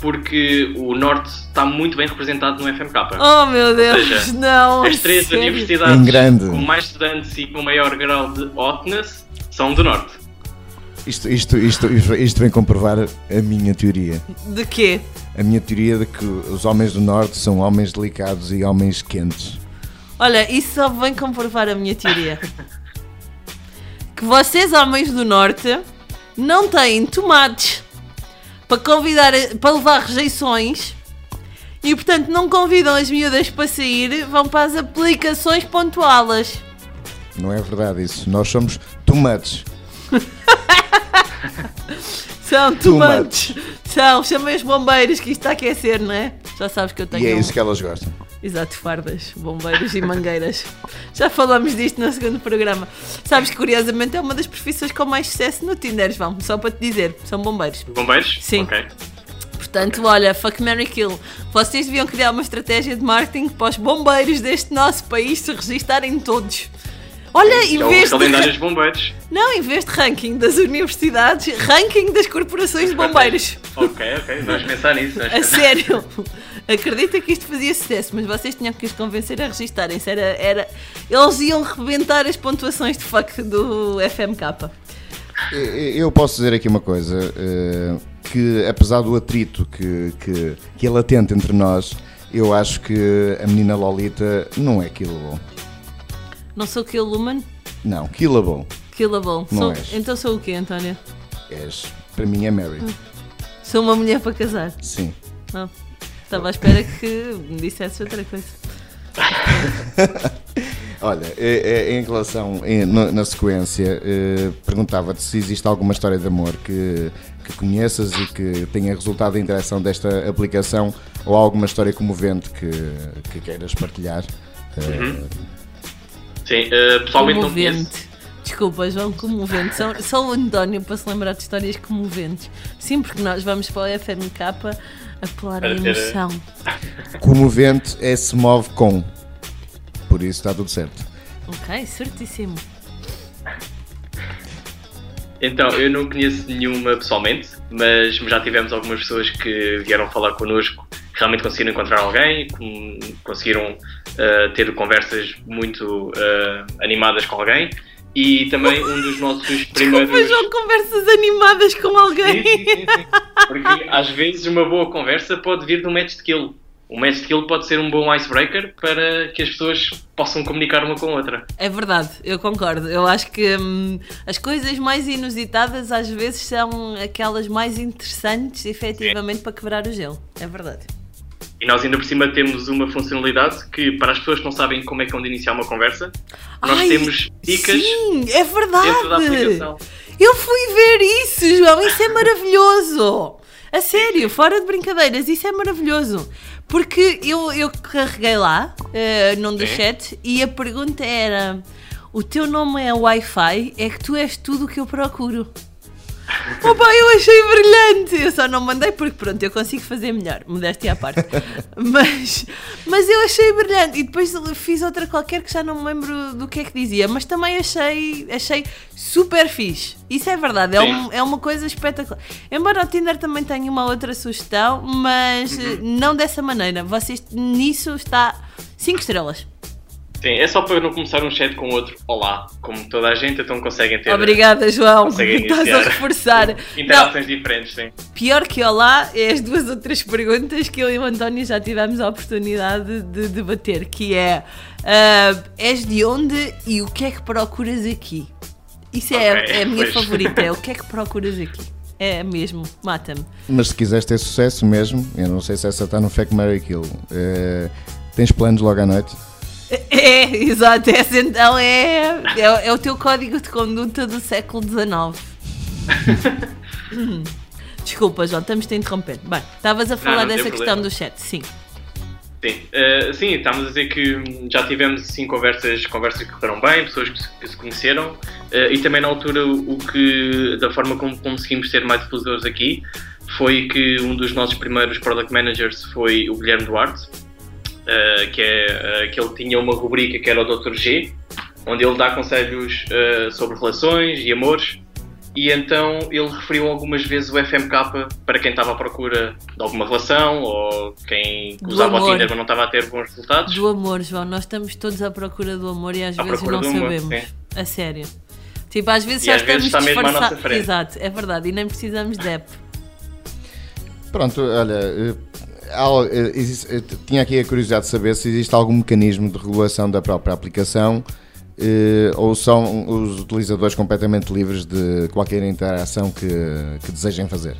S5: porque o Norte está muito bem representado no FMK.
S1: Oh meu Deus,
S5: seja,
S1: não!
S5: As três
S1: sério?
S5: universidades
S4: Em grande.
S5: com mais estudantes e com maior grau de hotness são do Norte.
S4: Isto, isto, isto, isto, isto vem comprovar a minha teoria.
S1: De quê?
S4: A minha teoria de que os homens do Norte são homens delicados e homens quentes.
S1: Olha, isso só vem comprovar a minha teoria. que vocês, homens do Norte, não têm tomates para convidar, para levar rejeições e, portanto, não convidam as miúdas para sair, vão para as aplicações pontuá-las.
S4: Não é verdade isso. Nós somos tomates.
S1: São
S4: Tomates.
S1: São, chamem os bombeiros que isto está a aquecer, não é? Já sabes que eu tenho.
S4: E é
S1: um-
S4: isso que elas gostam.
S1: Exato, fardas, bombeiros e mangueiras. Já falamos disto no segundo programa. Sabes que curiosamente é uma das profissões com mais sucesso no Tinder, João. Só para te dizer, são bombeiros.
S5: Bombeiros?
S1: Sim.
S5: Ok.
S1: Portanto, olha, fuck Mary Kill. Vocês deviam criar uma estratégia de marketing para os bombeiros deste nosso país se registarem todos. Olha, em
S5: É
S1: vez de.
S5: bombeiros.
S1: Não, em vez de ranking das universidades, ranking das corporações de bombeiros.
S5: Ok, ok. Vamos pensar nisso.
S1: A sério, acredita que isto fazia sucesso, mas vocês tinham que os convencer a registarem-se. Era, era... Eles iam rebentar as pontuações de fuck do FMK.
S4: Eu- Eu posso dizer aqui uma coisa, eh, que apesar do atrito que, que, que é latente entre nós, eu acho que a menina Lolita não é killable.
S1: Não sou Kill Woman?
S4: Não, killable.
S1: Killable.
S4: Não
S1: Sou-
S4: és.
S1: Então sou o quê, António?
S4: És, para mim é Mary.
S1: Sou uma mulher para casar.
S4: Sim.
S1: Não. Estava à espera que me dissesse outra coisa.
S4: Olha, é- é- em relação, na sequência, eh, perguntava-te se existe alguma história de amor que, que conheças e que tenha resultado da interação desta aplicação ou alguma história comovente que, que queiras partilhar. Eh,
S5: Sim, eh, pessoalmente não conheço.
S1: Comovente. Desculpa, João, comovente. Só, só o António para se lembrar de histórias comoventes. Sim, porque nós vamos para o FMK apelar a
S5: Para ter-
S1: emoção.
S4: Comovente é se move com. Por isso está tudo certo.
S1: Ok, certíssimo.
S5: Então, eu não conheço nenhuma pessoalmente, mas já tivemos algumas pessoas que vieram falar connosco, que realmente conseguiram encontrar alguém, conseguiram eh, ter conversas muito eh, animadas com alguém. E também um dos nossos primeiros.
S1: Desculpa, João, conversas animadas com alguém.
S5: Sim, sim, sim. Porque às vezes uma boa conversa pode vir de um match de kill. Um match de kill pode ser um bom icebreaker para que as pessoas possam comunicar uma com a outra.
S1: É verdade, eu concordo. Eu acho que hum, as coisas mais inusitadas às vezes são aquelas mais interessantes, efetivamente, para quebrar o gelo. É verdade.
S5: E nós ainda por cima temos uma funcionalidade que para as pessoas que não sabem como é que é onde iniciar uma conversa, nós
S1: Ai,
S5: temos dicas
S1: Sim, é verdade.
S5: dentro da aplicação.
S1: Eu fui ver isso, João, isso é maravilhoso. A sério, fora de brincadeiras, isso é maravilhoso. Porque eu, eu carreguei lá, eh, num dos
S5: Sim.
S1: chats, e a pergunta era: O teu nome é Wi-Fi? É que tu és tudo o que eu procuro. Opa, eu achei brilhante! Eu só não mandei porque, pronto, eu consigo fazer melhor, modéstia à parte. mas, mas eu achei brilhante. E depois fiz outra qualquer que já não me lembro do que é que dizia, mas também achei, achei super fixe. Isso é verdade, é, um- é uma coisa espetacular. Embora o Tinder também tenha uma outra sugestão, mas
S5: Uhum.
S1: não dessa maneira. Vocês nisso está 5 estrelas.
S5: Sim, é só para não começar um chat com outro olá, como toda a gente, então conseguem ter
S1: Obrigada, João.
S5: conseguem
S1: Estás a reforçar. Não,
S5: interações diferentes, sim.
S1: Pior que olá é as duas outras perguntas que eu e o António já tivemos a oportunidade de debater, que é ah, és de onde e o que é que procuras aqui? Isso é,
S5: Ok,
S1: é a minha
S5: pois.
S1: favorita, é o que é que procuras aqui? É mesmo, mata-me.
S4: Mas se quiseres ter sucesso mesmo, eu não sei se essa está no Fact Mary Kill, eh, tens planos logo à noite?
S1: É, exato, essa então é, é, é o teu código de conduta do século XIX. Hum. Desculpa, João, estamos-te a interromper. Bem, estavas a falar
S5: não tem
S1: dessa questão
S5: problema.
S1: do chat, sim.
S5: Sim, Eh, sim, estamos a dizer que hum, já tivemos sim, conversas, conversas que correram bem, pessoas que se, que se conheceram eh, e também na altura o o que, da forma como conseguimos ser mais difusores aqui foi que um dos nossos primeiros product managers foi o Guilherme Duarte, eh, que é eh, que ele tinha uma rubrica que era o Dr. G, onde ele dá conselhos eh, sobre relações e amores. E então ele referiu algumas vezes o FMK para quem estava à procura de alguma relação ou quem
S1: Do
S5: usava o
S1: amor.
S5: Tinder mas não estava a ter bons resultados.
S1: Do amor, João, nós estamos todos à procura do amor e às
S5: À
S1: vezes não
S5: amor,
S1: sabemos.
S5: sim.
S1: A sério. Tipo, às vezes
S5: E
S1: já
S5: às vezes
S1: estamos
S5: está mesmo à nossa frente.
S1: Exato, é verdade, e nem precisamos de app.
S4: Pronto, olha, eh, eh, tinha aqui a curiosidade de saber se existe algum mecanismo de regulação da própria aplicação eh, ou são os utilizadores completamente livres de qualquer interação que, que desejem fazer.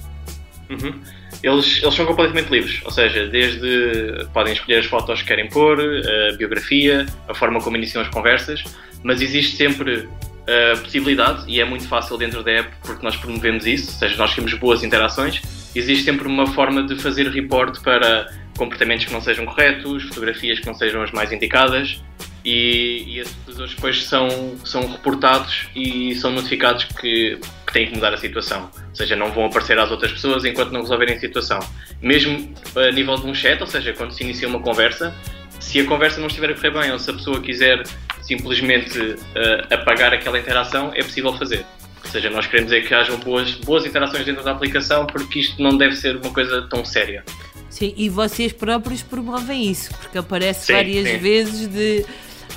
S5: Uhum. Eles, eles são completamente livres, ou seja, desde podem escolher as fotos que querem pôr, a biografia, a forma como iniciam as conversas, mas existe sempre a possibilidade, e é muito fácil dentro da app porque nós promovemos isso, ou seja, nós temos boas interações, existe sempre uma forma de fazer report para comportamentos que não sejam corretos, fotografias que não sejam as mais indicadas, e, e esses utilizadores depois são, são reportados e são notificados que, que têm que mudar a situação. Ou seja, não vão aparecer às outras pessoas enquanto não resolverem a situação. Mesmo a nível de um chat, ou seja, quando se inicia uma conversa, se a conversa não estiver a correr bem ou se a pessoa quiser simplesmente eh, apagar aquela interação, é possível fazer. Ou seja, nós queremos é que hajam boas, boas interações dentro da aplicação porque isto não deve ser uma coisa tão séria.
S1: Sim, e vocês próprios promovem isso, porque aparece
S5: Sim,
S1: várias
S5: sim.
S1: vezes de.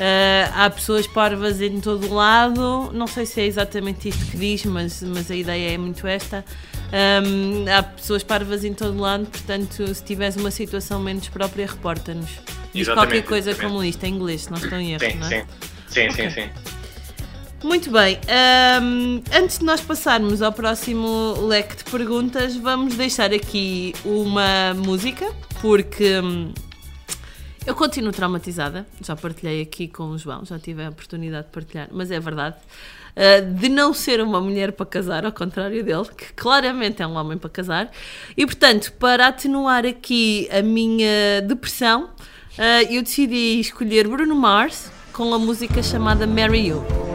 S1: ah, há pessoas parvas em todo lado, não sei se é exatamente isto que diz, mas, mas a ideia é muito esta. Ahm, há pessoas parvas em todo lado, portanto, se tiveres uma situação menos própria, reporta-nos. Diz
S5: Exatamente,
S1: qualquer coisa
S5: exatamente.
S1: como isto, em inglês, se não estou em erro,
S5: Sim,
S1: não é?
S5: sim. Sim,
S1: Ok.
S5: sim, sim.
S1: Muito bem, ahm, antes de nós passarmos ao próximo leque de perguntas, vamos deixar aqui uma música, porque hum,
S7: Eu continuo traumatizada, já partilhei aqui com o João, já tive a oportunidade de partilhar, mas é verdade. uh, de não ser uma mulher para casar, ao contrário dele, que claramente é um homem para casar. E portanto, para atenuar aqui a minha depressão, uh, eu decidi escolher Bruno Mars com a música chamada Marry You.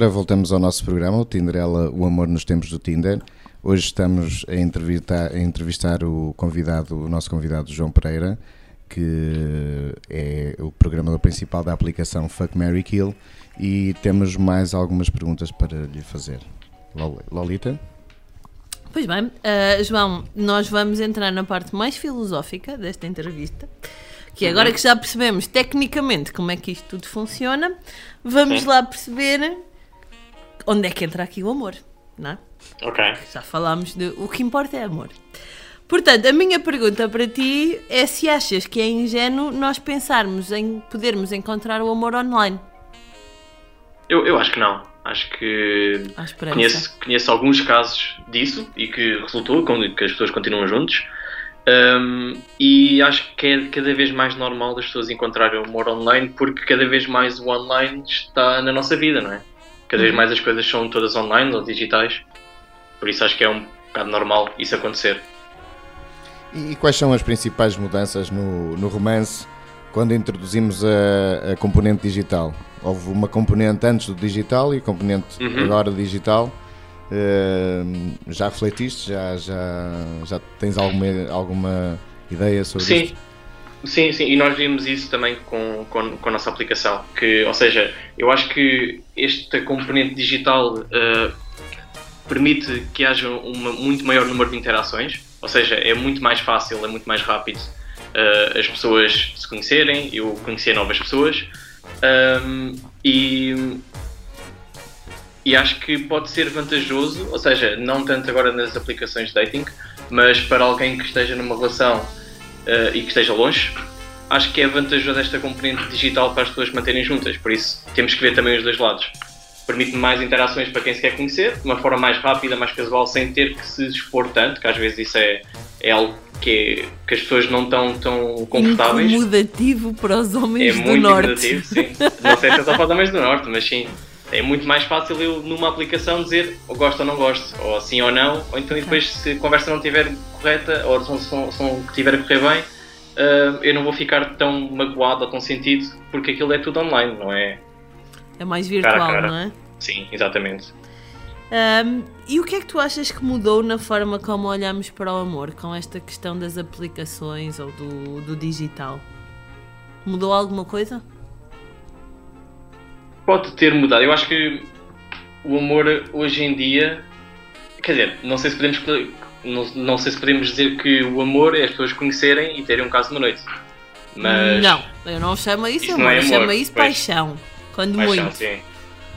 S4: Ora, voltamos ao nosso programa, o Tinderela, o amor nos tempos do Tinder. Hoje estamos a entrevistar, a entrevistar o convidado, o nosso convidado João Pereira, que é o programador principal da aplicação Fuck Mary Kill e temos mais algumas perguntas para lhe fazer. Lol- Lolita?
S7: Pois bem, ah, João, nós vamos entrar na parte mais filosófica desta entrevista, que é agora que já percebemos tecnicamente como é que isto tudo funciona, vamos
S5: Sim.
S7: lá perceber onde é que entra aqui o amor, não é?
S5: Ok.
S7: Já falámos de o que importa é amor. Portanto, a minha pergunta para ti é se achas que é ingênuo nós pensarmos em podermos encontrar o amor online.
S5: Eu, eu acho que não. Acho que conheço, conheço alguns casos disso e que resultou, que as pessoas continuam juntos. Um, e acho que é cada vez mais normal as pessoas encontrarem o humor online porque cada vez mais o online está na nossa vida, não é? Cada vez mais as coisas são todas online ou digitais, por isso acho que é um bocado normal isso acontecer.
S4: E quais são as principais mudanças no, no romance quando introduzimos a, a componente digital? Houve uma componente antes do digital e a componente
S5: Uhum.
S4: agora digital. Eh, já refletiste? Já, já, já tens alguma, alguma ideia sobre
S5: Sim,
S4: isto?
S5: sim, sim, e nós vimos isso também com, com, com a nossa aplicação. Que, ou seja, eu acho que esta componente digital eh, permite que haja um muito maior número de interações, ou seja, é muito mais fácil, é muito mais rápido eh, as pessoas se conhecerem, eu conhecer novas pessoas. Um, e, e acho que pode ser vantajoso, ou seja, não tanto agora nas aplicações de dating, mas para alguém que esteja numa relação eh, e que esteja longe, acho que é vantajoso esta componente digital para as pessoas manterem juntas, por isso temos que ver também os dois lados. Permite mais interações para quem se quer conhecer, de uma forma mais rápida, mais casual, sem ter que se expor tanto, que às vezes isso é, é algo que, é- que as pessoas não estão tão confortáveis.
S1: Incomodativo para os
S5: É
S1: homens do
S5: muito
S1: Norte.
S5: incomodativo, sim. Não sei se é só para os homens do Norte, mas sim. É muito mais fácil eu, numa aplicação, dizer ou gosto ou não gosto, ou sim ou não, ou então depois, se a conversa não estiver correta, ou se não- se não estiver a correr bem, ah, eu não vou ficar tão magoado ou tão sentido, porque aquilo é tudo online, não é?
S1: É mais
S5: Cara
S1: virtual,
S5: cara.
S1: não é?
S5: Sim, exatamente.
S1: Ahm, e o que é que tu achas que mudou na forma como olhamos para o amor com esta questão das aplicações ou do, do digital? Mudou alguma coisa?
S5: Pode ter mudado. Eu acho que o amor hoje em dia. Quer dizer, não sei se podemos. Não, não sei se podemos dizer que o amor é as pessoas conhecerem e terem um caso uma noite. Mas.
S1: Não, eu não chamo isso,
S5: Isso
S1: amor,
S5: não é
S1: eu
S5: amor,
S1: chamo isso
S5: pois.
S1: paixão. Quando
S5: Paixão,
S1: muito.
S5: sim.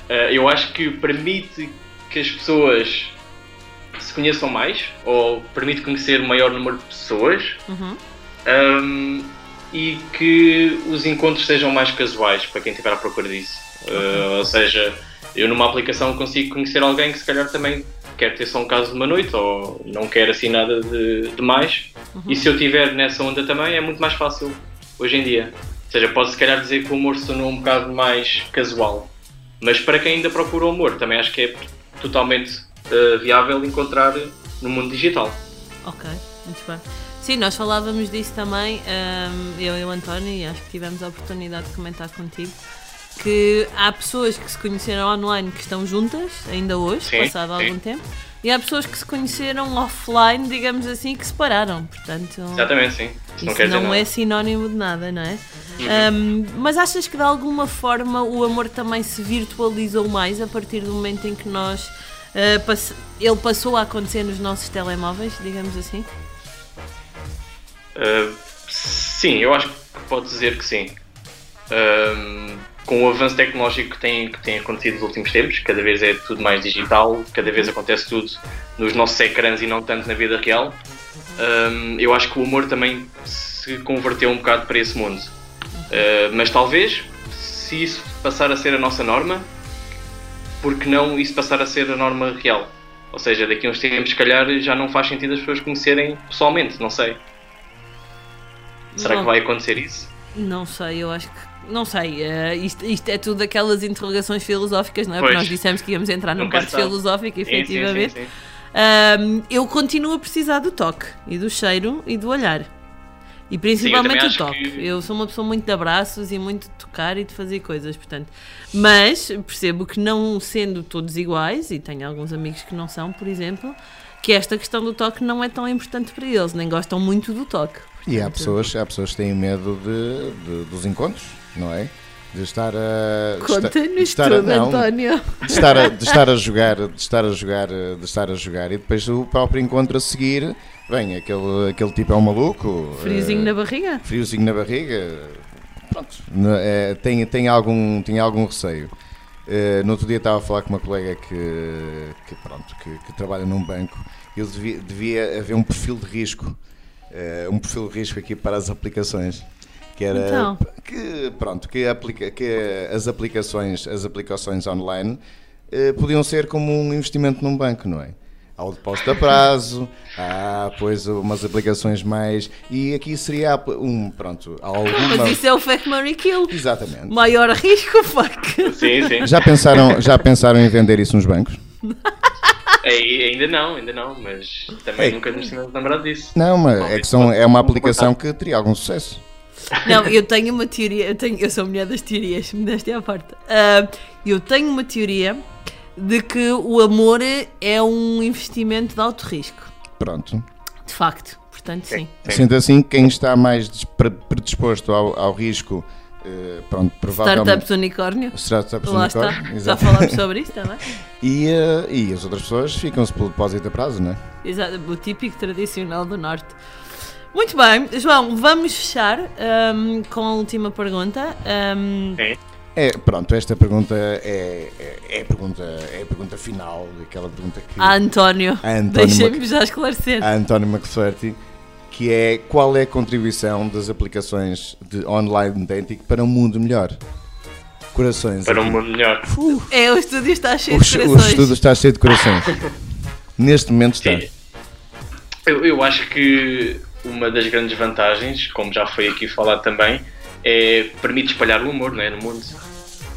S5: Eh, eu acho que permite que as pessoas se conheçam mais, ou permite conhecer o maior número de pessoas,
S1: Uhum.
S5: um, e que os encontros sejam mais casuais para quem estiver à procura disso. Uh, ou seja, eu numa aplicação consigo conhecer alguém que se calhar também quer ter só um caso de uma noite ou não quer assim nada de, de mais. E se eu estiver nessa onda também é muito mais fácil hoje em dia. Ou seja, pode se calhar dizer que o amor se tornou um bocado mais casual. Mas para quem ainda procura o amor, também acho que é totalmente uh, viável encontrar no mundo digital.
S1: Ok, muito bem. Sim, nós falávamos disso também, ahm, eu e o António, e acho que tivemos a oportunidade de comentar contigo, que há pessoas que se conheceram online que estão juntas, ainda hoje,
S5: Sim,
S1: passado
S5: sim.
S1: algum tempo, e há pessoas que se conheceram offline, digamos assim, que se separaram. Portanto,
S5: Exatamente, sim. Isso, não
S1: isso não
S5: nada.
S1: é sinónimo de nada, não é?
S5: Uhum.
S1: Ahm, mas achas que de alguma forma o amor também se virtualizou mais a partir do momento em que nós. ah, pass- ele passou a acontecer nos nossos telemóveis, digamos assim?
S5: Uh, sim, eu acho que pode dizer que sim. Um, com o avanço tecnológico que tem, que tem acontecido nos últimos tempos, cada vez é tudo mais digital, cada vez acontece tudo nos nossos ecrãs e não tanto na vida real. Um, eu acho que o humor também se converteu um bocado para esse mundo. Uh, mas talvez, se isso passar a ser a nossa norma, porque não isso passar a ser a norma real? Ou seja, daqui a uns tempos, se calhar, já não faz sentido as pessoas conhecerem pessoalmente, não sei. Será que
S1: Não.
S5: vai acontecer isso?
S1: Não sei, eu acho que. Não sei, eh, isto, isto é tudo aquelas interrogações filosóficas, não é? Porque nós dissemos que íamos entrar num parte filosófico,
S5: Sim, sim,
S1: efetivamente.
S5: sim, sim.
S1: Ahm, eu continuo a precisar do toque e do cheiro e do olhar. E principalmente o toque.
S5: que-
S1: Eu sou uma pessoa muito de abraços e muito de tocar e de fazer coisas, portanto. Mas percebo que não sendo todos iguais, e tenho alguns amigos que não são, por exemplo, que esta questão do toque não é tão importante para eles, nem gostam muito do toque.
S4: E há pessoas, há pessoas que têm medo de, de- dos encontros, não é? De estar a.
S1: Conta-nos
S4: estar a-
S1: tudo,
S4: não,
S1: António.
S4: de estar, a, de estar a jogar, de estar a jogar, de estar a jogar e depois o próprio encontro a seguir, bem, aquele, aquele tipo é um maluco.
S1: Friozinho
S4: eh,
S1: na barriga?
S4: friozinho na barriga, pronto, é, tem, tem, algum, tem algum receio. Eh, no outro dia estava a falar com uma colega que, que, pronto, que, que trabalha num banco eu devia, devia haver um perfil de risco, eh, um perfil de risco aqui para as aplicações. Que era
S1: Então.
S4: que, pronto, que, aplica, que as aplicações, as aplicações online eh, podiam ser como um investimento num banco, não é? Há o depósito a prazo, há depois umas aplicações mais. E aqui seria um, pronto, alguma.
S1: Mas isso é o Fuck Mary Kill.
S4: Exatamente.
S1: Maior risco, fuck.
S5: Sim, sim.
S4: Já pensaram, já pensaram em vender isso nos bancos?
S5: Aí, ainda não, ainda não, mas também
S4: Ei.
S5: nunca nos tínhamos lembrado disso.
S4: Não, mas é que são, é uma aplicação que teria algum sucesso.
S1: Não, eu tenho uma teoria, eu, tenho, eu sou mulher das teorias, me deste à parte. Ah, eu tenho uma teoria de que o amor é um investimento de alto risco.
S4: Pronto.
S1: De facto, portanto, sim.
S4: Sendo assim, quem está mais predisposto ao, ao risco, eh, pronto, provavelmente.
S1: Startups unicórnio.
S4: Startups
S1: Lá está.
S4: unicórnio,
S1: Já
S4: exato.
S1: falámos sobre isso também.
S4: E, eh, e as outras pessoas ficam-se pelo depósito a prazo, não é?
S1: Exato, o típico tradicional do Norte. Muito bem, João, vamos fechar ahm, com a última pergunta. Ahm,
S4: É, pronto, esta pergunta é, é, é a pergunta, é a pergunta final, aquela pergunta que
S1: a António,
S4: António
S1: deixem-me
S4: Mac-
S1: já esclarecer.
S4: a António McFerty, que é qual é a contribuição das aplicações de online dating para um mundo melhor? Corações.
S5: Para um
S4: aqui.
S5: mundo melhor.
S1: É, o estúdio está cheio
S4: O,
S1: de
S4: es- o
S1: corações.
S4: estudo está cheio de corações. Neste momento está.
S5: Eu, eu acho que uma das grandes vantagens, como já foi aqui falado também, é permite espalhar o amor não é, no mundo.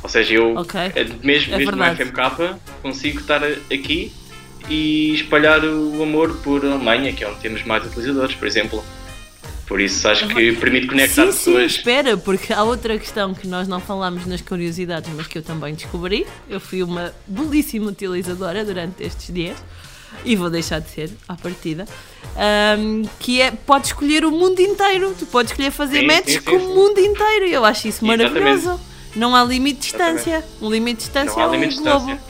S5: Ou seja, eu,
S1: Ok.
S5: eh, mesmo,
S1: É
S5: mesmo no
S1: verdade.
S5: FMK, consigo estar aqui e espalhar o amor por Alemanha, que é onde temos mais utilizadores, por exemplo. Por isso acho que permite conectar
S1: Sim, sim,
S5: pessoas.
S1: espera, porque há outra questão que nós não falámos nas curiosidades, mas que eu também descobri. Eu fui uma belíssima utilizadora durante estes dias e vou deixar de ser à partida. ahm, que é, pode escolher o mundo inteiro, tu podes escolher fazer
S5: Sim,
S1: matches
S5: sim, sim,
S1: com o mundo inteiro. Eu acho isso maravilhoso.
S5: Exatamente.
S1: Não há limite de distância. Um limite de distância é um globo.
S5: distância.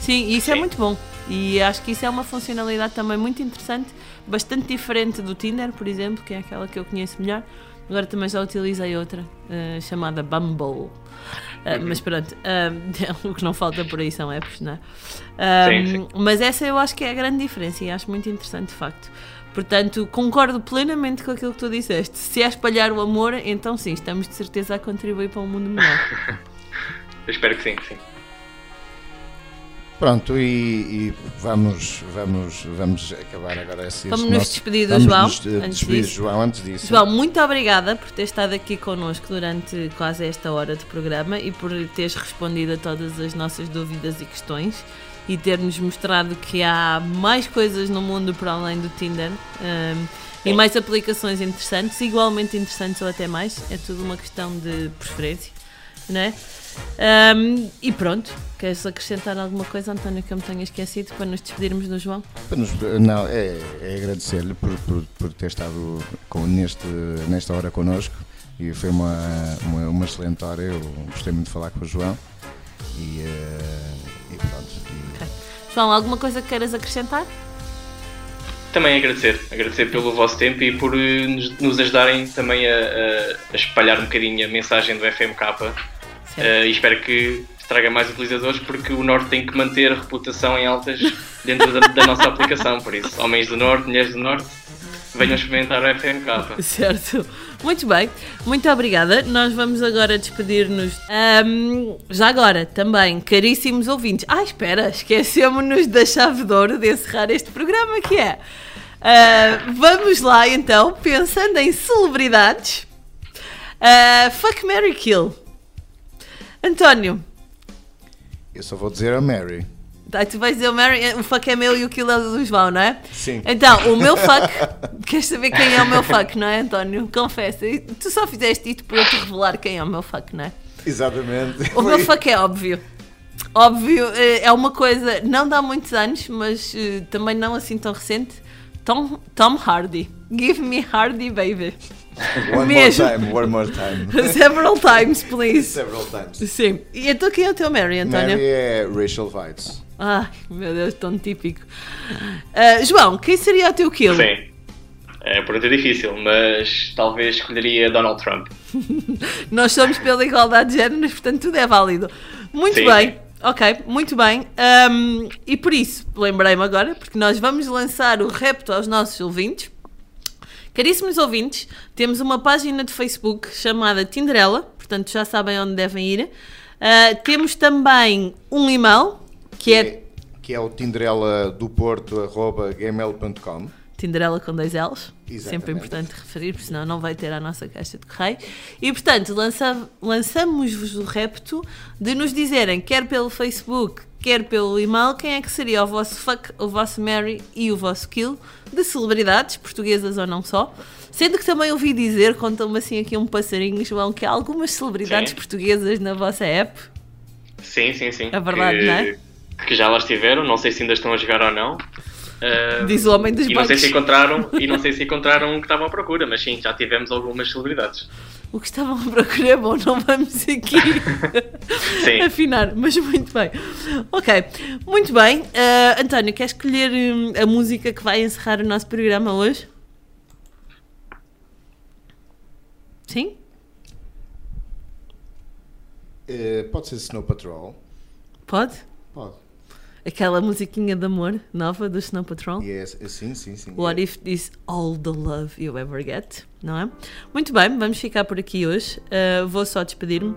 S1: Sim, e isso é muito bom. E acho que isso é uma funcionalidade também muito interessante, bastante diferente do Tinder, por exemplo, que é aquela que eu conheço melhor. Agora também já utilizei outra, eh, chamada Bumble.
S5: Uhum.
S1: Mas pronto, eh, o que não falta por aí são apps, não é?
S5: Sim, sim.
S1: Mas essa eu acho que é a grande diferença e acho muito interessante de facto. Portanto, concordo plenamente com aquilo que tu disseste. Se é espalhar o amor, então sim, estamos de certeza a contribuir para um mundo melhor.
S5: Eu espero que sim, que sim.
S4: Pronto, e, e vamos, vamos, vamos acabar agora esse
S1: Vamos nos
S4: nosso-
S1: despedir do João,
S4: nos,
S1: antes
S4: despedir
S1: disso.
S4: João antes disso.
S1: João, muito obrigada por ter estado aqui connosco durante quase esta hora de programa e por teres respondido a todas as nossas dúvidas e questões e ter-nos mostrado que há mais coisas no mundo para além do Tinder hum, e mais aplicações interessantes, igualmente interessantes ou até mais. É tudo uma questão de preferência, não é? Hum, e pronto, queres acrescentar alguma coisa, António, que eu me tenha esquecido para nos despedirmos do João?
S4: Não, é, é agradecer-lhe por, por, por ter estado com, neste, nesta hora connosco e foi uma, uma, uma excelente hora. Eu gostei muito de falar com o João e, eh, e pronto. E-
S1: João, alguma coisa que queiras acrescentar?
S5: Também agradecer, agradecer pelo vosso tempo e por eh, nos, nos ajudarem também a, a- a espalhar um bocadinho a mensagem do FMK eh, e espero que traga mais utilizadores porque o Norte tem que manter a reputação em altas dentro da, da nossa aplicação, por isso, homens do Norte, mulheres do Norte, venham experimentar o FMK.
S1: Certo. Muito bem, muito obrigada. Nós vamos agora despedir-nos. Ahm, já agora, também, caríssimos ouvintes. Ah, espera, esquecemos-nos da chave de ouro de encerrar este programa, que é. ah, vamos lá então, pensando em celebridades. Ah, fuck Mary Kill. António,
S4: Eu só vou dizer a Mary.
S1: Ai, tu vais dizer o Mary, o fuck é meu e o kill é do João, não é?
S4: Sim.
S1: Então, o meu fuck, queres saber quem é o meu fuck, não é, António? Confessa. Tu só fizeste isto para eu te revelar quem é o meu fuck, não é?
S4: Exatamente.
S1: O meu fuck é óbvio. Óbvio, eh, é uma coisa, não dá muitos anos, mas eh, também não assim tão recente. Tom, Tom Hardy. Give me Hardy, baby.
S4: One
S1: Mesmo.
S4: more time, one more time.
S1: Several times, please.
S4: Several times.
S1: Sim. E então quem é o teu Mary, António?
S4: Mary é Rachel Weitz.
S1: Ai, meu Deus, tão típico. Ah, João, quem seria o teu kill?
S5: Sim. É pergunta difícil, mas talvez escolheria Donald Trump.
S1: Nós somos pela igualdade de géneros, portanto tudo é válido. Muito
S5: Sim.
S1: bem, ok, muito bem. Ahm, e por isso, lembrei-me agora, porque nós vamos lançar o repto aos nossos ouvintes. Caríssimos ouvintes, temos uma página de Facebook chamada Tinderela, portanto já sabem onde devem ir. Ah, temos também um e-mail, que é
S4: que é o tinderela do Porto, arroba gmail.com.
S1: Tinderela com dois L's. Sempre
S4: Exatamente.
S1: importante referir, porque senão não vai ter a nossa caixa de correio. E portanto, lança- lançamos-vos o repto de nos dizerem, quer pelo Facebook, quer pelo e-mail, quem é que seria o vosso fuck, o vosso Mary e o vosso kill de celebridades, portuguesas ou não só. Sendo que também ouvi dizer, contam-me assim aqui um passarinho, João, que há algumas celebridades
S5: Sim.
S1: portuguesas na vossa app.
S5: Sim, sim, sim.
S1: É verdade,
S5: que,
S1: não é?
S5: Que já lá estiveram, não sei se ainda estão a jogar ou não.
S1: Diz o homem dos
S5: e não sei se encontraram e não sei se encontraram o que estavam à procura, mas sim, já tivemos algumas celebridades.
S1: O que estavam a procurar é bom, não vamos aqui
S5: Sim.
S1: afinar, mas muito bem. Ok, muito bem. Ah, António, quer escolher hum, a música que vai encerrar o nosso programa hoje? Sim?
S4: Eh, pode ser Snow Patrol.
S1: Pode?
S4: Pode.
S1: Aquela musiquinha de amor nova do Snow Patrol?
S4: Yes, eh, sim, sim, sim.
S1: What if this all the love you ever get? Não é? Muito bem, vamos ficar por aqui hoje. Uh, vou só despedir-me,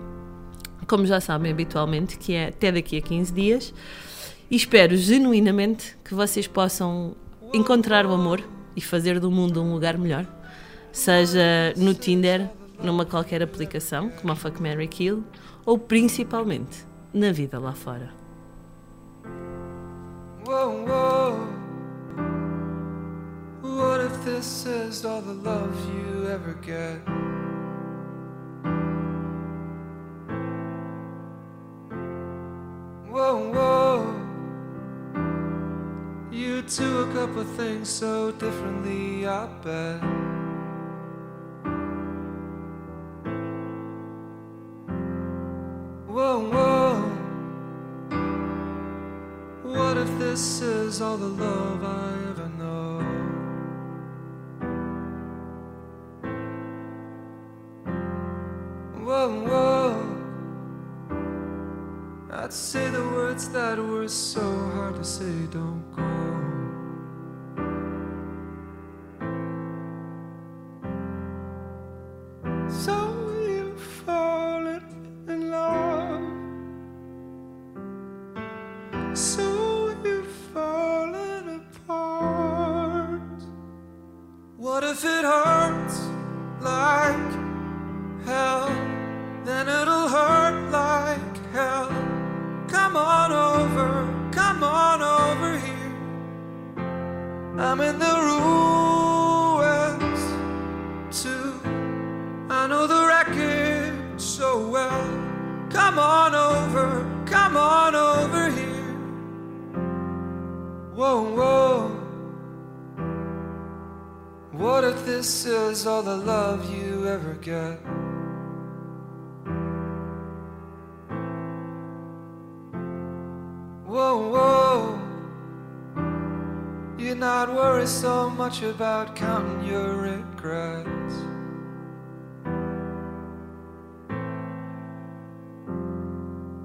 S1: como já sabem habitualmente, que é até daqui a 15 dias. E espero genuinamente que vocês possam encontrar o amor e fazer do mundo um lugar melhor. Seja no Tinder, numa qualquer aplicação, como a Fuck Mary Kill, ou principalmente na vida lá fora.
S6: Whoa, whoa. What if this is all the love you ever get? Whoa, whoa. You do a couple things so differently, I bet. Is all the love I ever know? Whoa, whoa. I'd say the words that were so hard to say, don't go. About counting your regrets.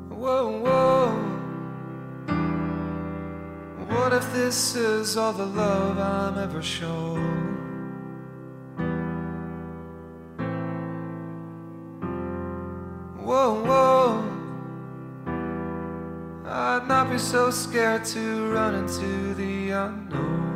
S6: Whoa, whoa. What if this is all the love I'm ever shown? Whoa, whoa. I'd not be so scared to run into the unknown.